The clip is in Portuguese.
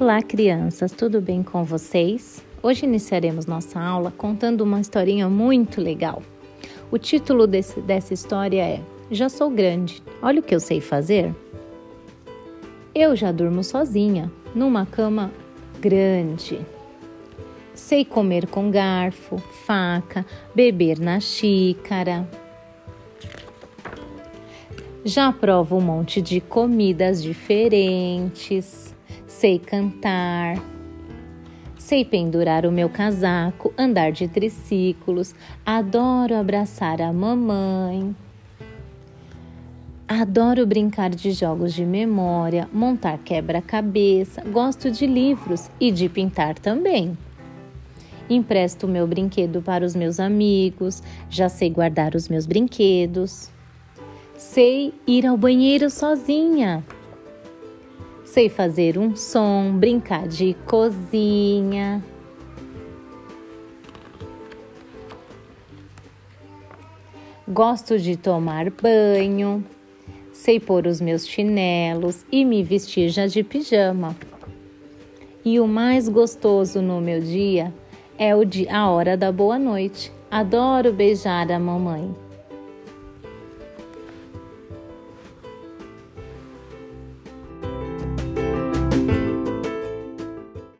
Olá, crianças, tudo bem com vocês? Hoje iniciaremos nossa aula contando uma historinha muito legal. O título desse, dessa história é Já sou grande, olha o que eu sei fazer. Eu já durmo sozinha, numa cama grande. Sei comer com garfo, faca, beber na xícara. Já provo um monte de comidas diferentes sei cantar, sei pendurar o meu casaco, andar de triciclos, adoro abraçar a mamãe. Adoro brincar de jogos de memória, montar quebra-cabeça, gosto de livros e de pintar também. Empresto meu brinquedo para os meus amigos, já sei guardar os meus brinquedos. Sei ir ao banheiro sozinha, Sei fazer um som, brincar de cozinha. Gosto de tomar banho. Sei pôr os meus chinelos e me vestir já de pijama. E o mais gostoso no meu dia é o de a hora da boa noite. Adoro beijar a mamãe.